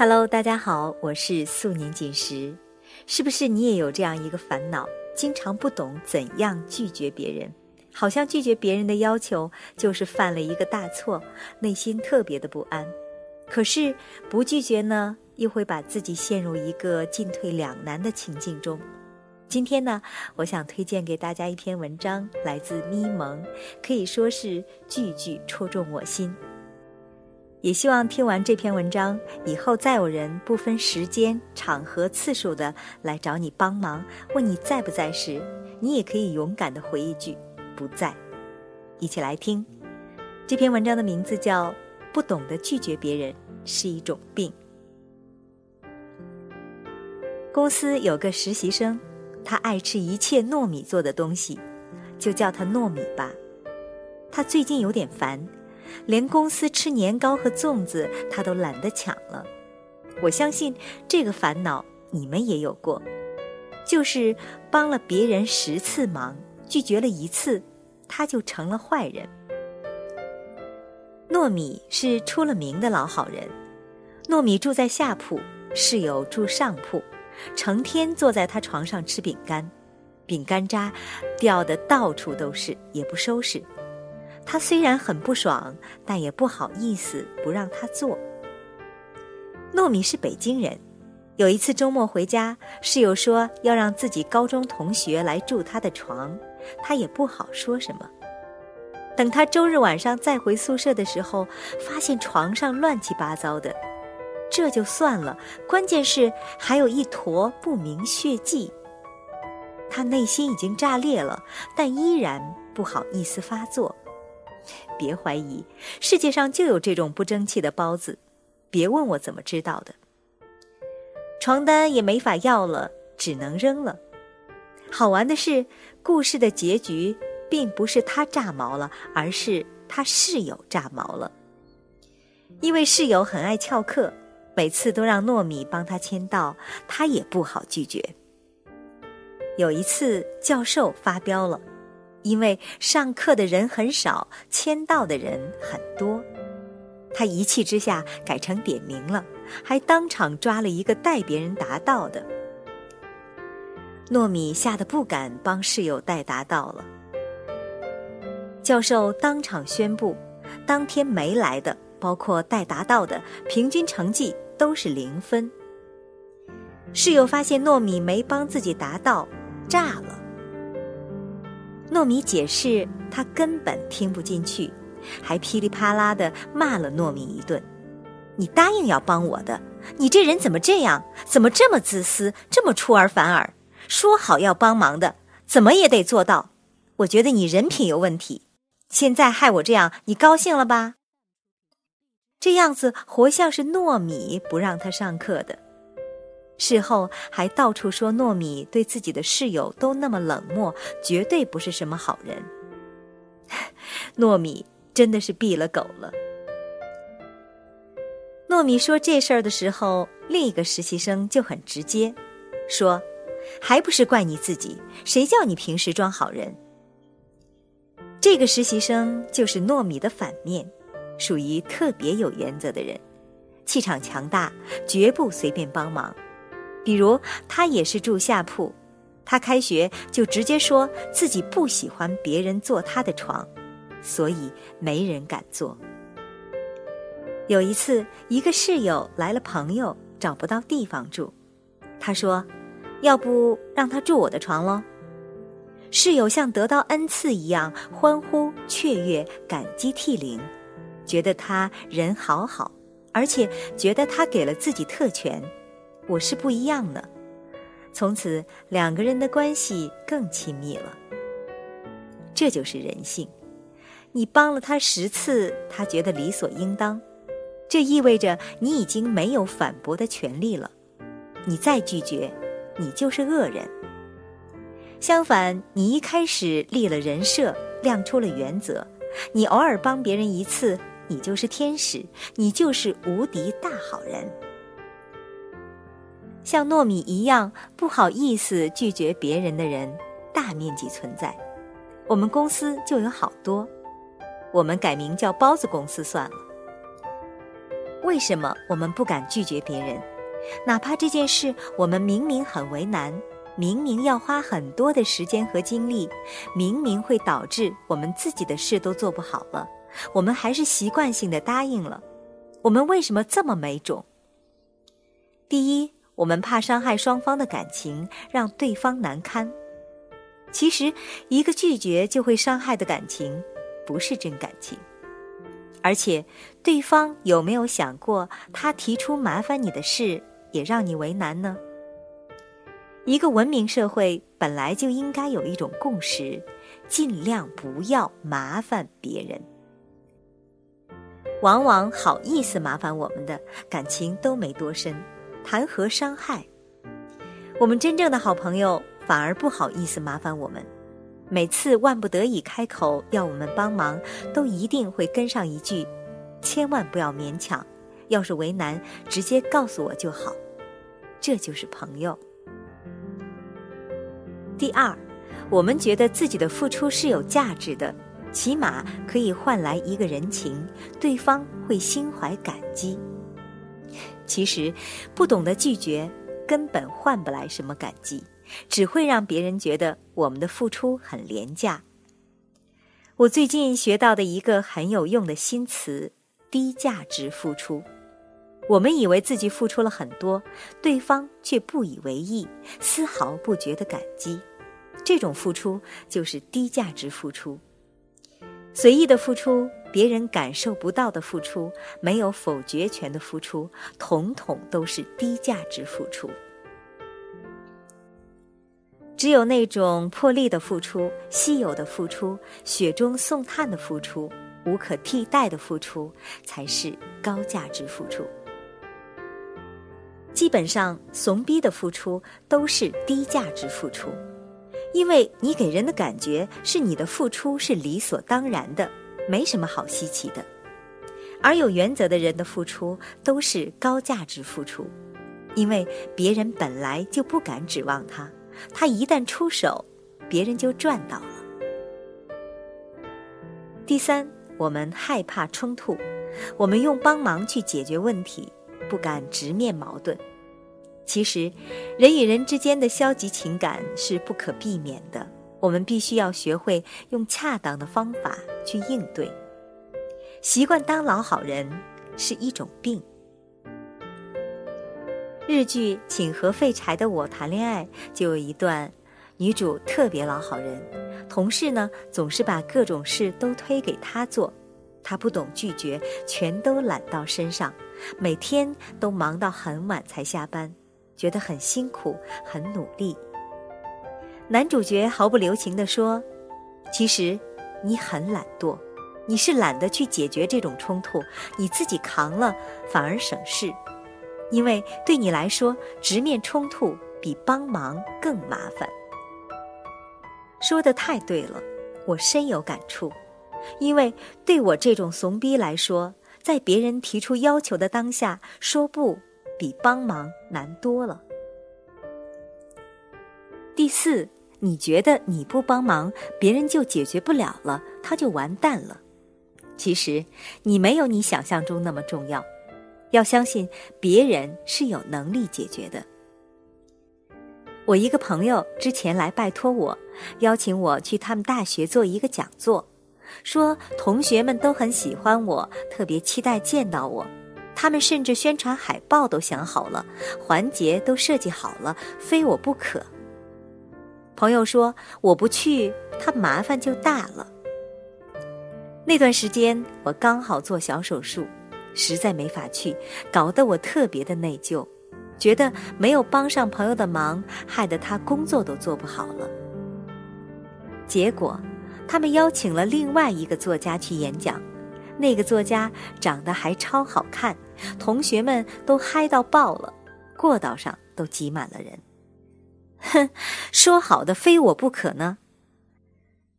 Hello，大家好，我是素年锦时。是不是你也有这样一个烦恼，经常不懂怎样拒绝别人？好像拒绝别人的要求就是犯了一个大错，内心特别的不安。可是不拒绝呢，又会把自己陷入一个进退两难的情境中。今天呢，我想推荐给大家一篇文章，来自咪蒙，可以说是句句戳中我心。也希望听完这篇文章以后，再有人不分时间、场合、次数的来找你帮忙，问你在不在时，你也可以勇敢的回一句“不在”。一起来听这篇文章的名字叫《不懂得拒绝别人是一种病》。公司有个实习生，他爱吃一切糯米做的东西，就叫他糯米吧。他最近有点烦。连公司吃年糕和粽子，他都懒得抢了。我相信这个烦恼你们也有过，就是帮了别人十次忙，拒绝了一次，他就成了坏人。糯米是出了名的老好人，糯米住在下铺，室友住上铺，成天坐在他床上吃饼干，饼干渣掉的到处都是，也不收拾。他虽然很不爽，但也不好意思不让他做。糯米是北京人，有一次周末回家，室友说要让自己高中同学来住他的床，他也不好说什么。等他周日晚上再回宿舍的时候，发现床上乱七八糟的，这就算了，关键是还有一坨不明血迹。他内心已经炸裂了，但依然不好意思发作。别怀疑，世界上就有这种不争气的包子。别问我怎么知道的。床单也没法要了，只能扔了。好玩的是，故事的结局并不是他炸毛了，而是他室友炸毛了。因为室友很爱翘课，每次都让糯米帮他签到，他也不好拒绝。有一次，教授发飙了。因为上课的人很少，签到的人很多，他一气之下改成点名了，还当场抓了一个代别人答到的。糯米吓得不敢帮室友代答到了。教授当场宣布，当天没来的，包括代答到的，平均成绩都是零分。室友发现糯米没帮自己答到，炸了。糯米解释，他根本听不进去，还噼里啪啦的骂了糯米一顿。你答应要帮我的，你这人怎么这样？怎么这么自私，这么出尔反尔？说好要帮忙的，怎么也得做到。我觉得你人品有问题。现在害我这样，你高兴了吧？这样子活像是糯米不让他上课的。事后还到处说糯米对自己的室友都那么冷漠，绝对不是什么好人。糯米真的是毙了狗了。糯米说这事儿的时候，另一个实习生就很直接，说：“还不是怪你自己，谁叫你平时装好人？”这个实习生就是糯米的反面，属于特别有原则的人，气场强大，绝不随便帮忙。比如他也是住下铺，他开学就直接说自己不喜欢别人坐他的床，所以没人敢坐。有一次，一个室友来了朋友，找不到地方住，他说：“要不让他住我的床喽？”室友像得到恩赐一样欢呼雀跃，感激涕零，觉得他人好好，而且觉得他给了自己特权。我是不一样的，从此两个人的关系更亲密了。这就是人性，你帮了他十次，他觉得理所应当，这意味着你已经没有反驳的权利了。你再拒绝，你就是恶人。相反，你一开始立了人设，亮出了原则，你偶尔帮别人一次，你就是天使，你就是无敌大好人。像糯米一样不好意思拒绝别人的人，大面积存在。我们公司就有好多，我们改名叫包子公司算了。为什么我们不敢拒绝别人？哪怕这件事我们明明很为难，明明要花很多的时间和精力，明明会导致我们自己的事都做不好了，我们还是习惯性的答应了。我们为什么这么没种？第一，我们怕伤害双方的感情，让对方难堪。其实，一个拒绝就会伤害的感情，不是真感情。而且，对方有没有想过，他提出麻烦你的事，也让你为难呢？一个文明社会本来就应该有一种共识：尽量不要麻烦别人。往往好意思麻烦我们的感情都没多深，谈何伤害？我们真正的好朋友反而不好意思麻烦我们。每次万不得已开口要我们帮忙，都一定会跟上一句：“千万不要勉强，要是为难，直接告诉我就好。”这就是朋友。第二，我们觉得自己的付出是有价值的，起码可以换来一个人情，对方会心怀感激。其实，不懂得拒绝，根本换不来什么感激。只会让别人觉得我们的付出很廉价。我最近学到的一个很有用的新词“低价值付出”。我们以为自己付出了很多，对方却不以为意，丝毫不觉得感激。这种付出就是低价值付出。随意的付出，别人感受不到的付出，没有否决权的付出，统统都是低价值付出。只有那种破例的付出、稀有的付出、雪中送炭的付出、无可替代的付出，才是高价值付出。基本上，怂逼的付出都是低价值付出，因为你给人的感觉是你的付出是理所当然的，没什么好稀奇的。而有原则的人的付出都是高价值付出，因为别人本来就不敢指望他。他一旦出手，别人就赚到了。第三，我们害怕冲突，我们用帮忙去解决问题，不敢直面矛盾。其实，人与人之间的消极情感是不可避免的，我们必须要学会用恰当的方法去应对。习惯当老好人是一种病。日剧《请和废柴的我谈恋爱》就有一段，女主特别老好人，同事呢总是把各种事都推给她做，她不懂拒绝，全都揽到身上，每天都忙到很晚才下班，觉得很辛苦，很努力。男主角毫不留情地说：“其实你很懒惰，你是懒得去解决这种冲突，你自己扛了反而省事。”因为对你来说，直面冲突比帮忙更麻烦。说的太对了，我深有感触。因为对我这种怂逼来说，在别人提出要求的当下，说不比帮忙难多了。第四，你觉得你不帮忙，别人就解决不了了，他就完蛋了。其实，你没有你想象中那么重要。要相信别人是有能力解决的。我一个朋友之前来拜托我，邀请我去他们大学做一个讲座，说同学们都很喜欢我，特别期待见到我。他们甚至宣传海报都想好了，环节都设计好了，非我不可。朋友说我不去，他麻烦就大了。那段时间我刚好做小手术。实在没法去，搞得我特别的内疚，觉得没有帮上朋友的忙，害得他工作都做不好了。结果，他们邀请了另外一个作家去演讲，那个作家长得还超好看，同学们都嗨到爆了，过道上都挤满了人。哼，说好的非我不可呢？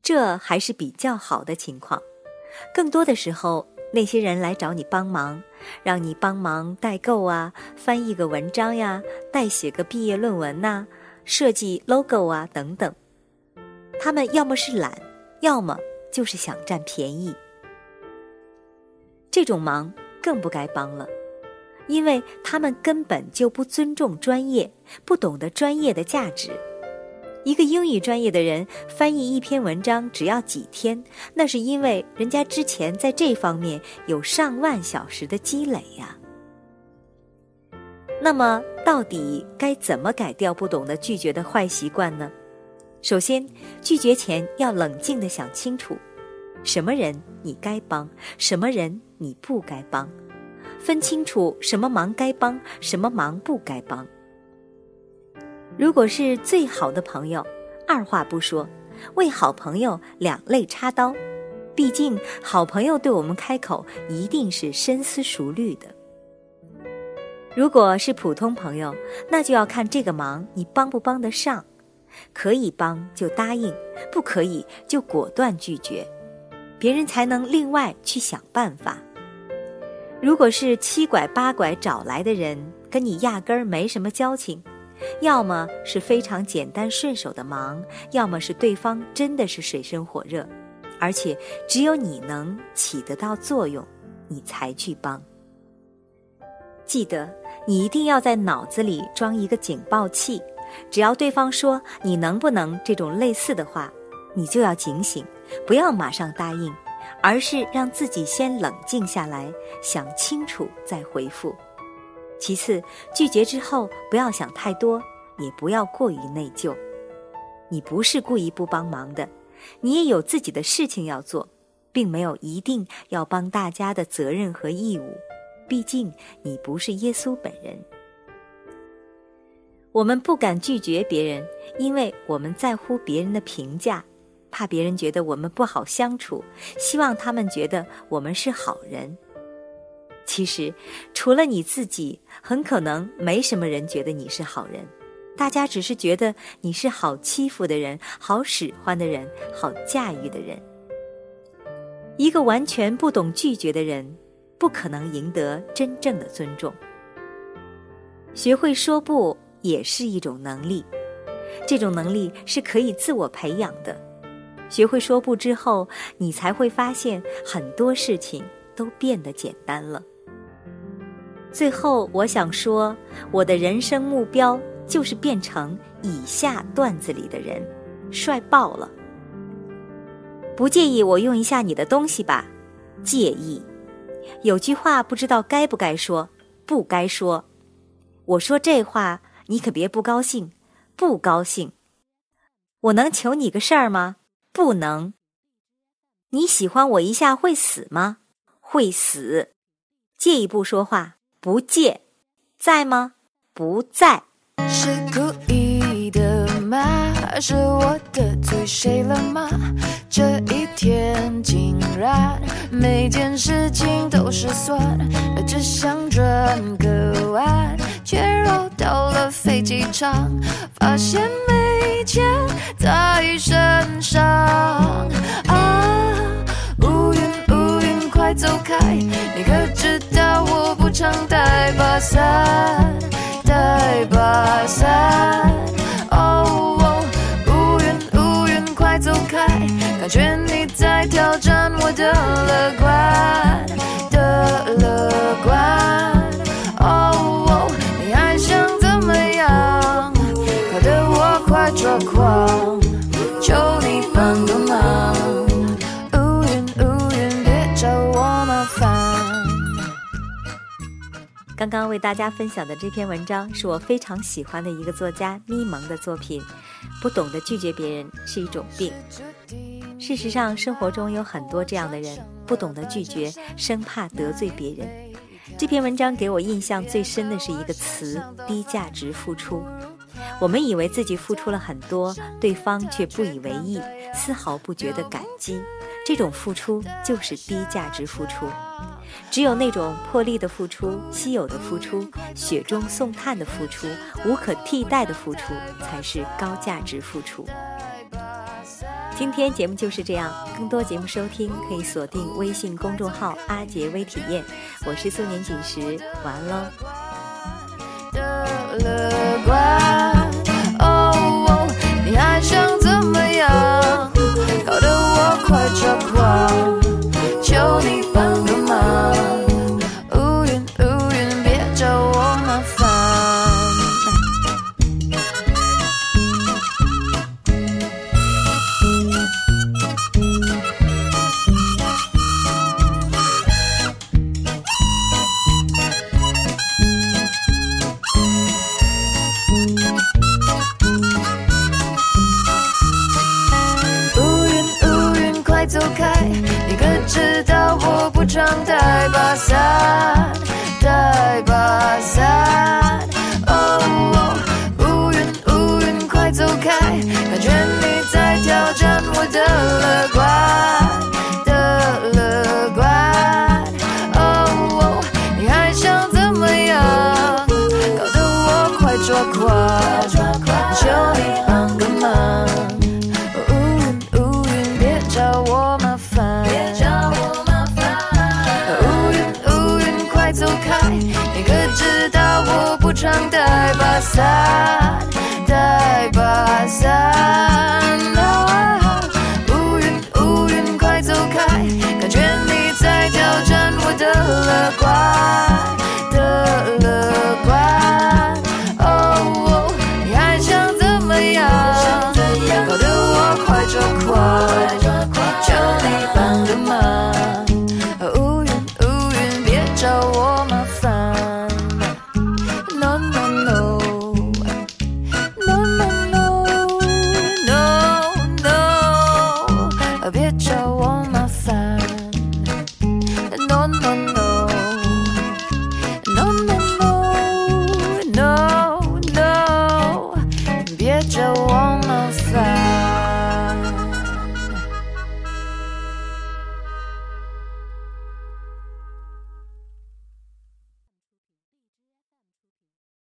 这还是比较好的情况，更多的时候。那些人来找你帮忙，让你帮忙代购啊，翻译个文章呀，代写个毕业论文呐，设计 logo 啊等等。他们要么是懒，要么就是想占便宜。这种忙更不该帮了，因为他们根本就不尊重专业，不懂得专业的价值。一个英语专业的人翻译一篇文章只要几天，那是因为人家之前在这方面有上万小时的积累呀。那么，到底该怎么改掉不懂得拒绝的坏习惯呢？首先，拒绝前要冷静地想清楚，什么人你该帮，什么人你不该帮，分清楚什么忙该帮，什么忙不该帮。如果是最好的朋友，二话不说，为好朋友两肋插刀。毕竟，好朋友对我们开口一定是深思熟虑的。如果是普通朋友，那就要看这个忙你帮不帮得上，可以帮就答应，不可以就果断拒绝，别人才能另外去想办法。如果是七拐八拐找来的人，跟你压根儿没什么交情，要么是非常简单顺手的忙，要么是对方真的是水深火热，而且只有你能起得到作用，你才去帮。记得。你一定要在脑子里装一个警报器，只要对方说“你能不能”这种类似的话，你就要警醒，不要马上答应，而是让自己先冷静下来，想清楚再回复。其次，拒绝之后不要想太多，也不要过于内疚。你不是故意不帮忙的，你也有自己的事情要做，并没有一定要帮大家的责任和义务。毕竟你不是耶稣本人，我们不敢拒绝别人，因为我们在乎别人的评价，怕别人觉得我们不好相处，希望他们觉得我们是好人。其实，除了你自己，很可能没什么人觉得你是好人，大家只是觉得你是好欺负的人、好使唤的人、好驾驭的人。一个完全不懂拒绝的人。不可能赢得真正的尊重。学会说不也是一种能力，这种能力是可以自我培养的。学会说不之后，你才会发现很多事情都变得简单了。最后，我想说，我的人生目标就是变成以下段子里的人，帅爆了。不介意我用一下你的东西吧？介意。有句话不知道该不该说，不该说。我说这话，你可别不高兴，不高兴。我能求你个事儿吗？不能。你喜欢我一下会死吗？会死。借一步说话，不借。在吗？不在。是故意的吗？是我得罪谁了吗？这一天竟然每件事情都是算，只想转个弯，却绕到了飞机场，发现没钱在身上。啊，乌云乌云快走开，你可知道我不常带把伞，带把伞。哦，乌云乌云快走开感觉你在挑战我的乐观的乐观我快抓狂，求你帮个忙。乌云乌云，别找我麻烦。刚刚为大家分享的这篇文章是我非常喜欢的一个作家咪蒙的作品。不懂得拒绝别人是一种病。事实上，生活中有很多这样的人，不懂得拒绝，生怕得罪别人。这篇文章给我印象最深的是一个词：低价值付出。我们以为自己付出了很多，对方却不以为意，丝毫不觉得感激。这种付出就是低价值付出。只有那种破例的付出、稀有的付出、雪中送炭的付出、无可替代的付出，才是高价值付出。今天节目就是这样，更多节目收听可以锁定微信公众号“阿杰微体验”。我是苏年锦时，晚安喽。可知道我不常带把伞，带把伞啊。乌云乌云快走开，感觉你在挑战我的乐观。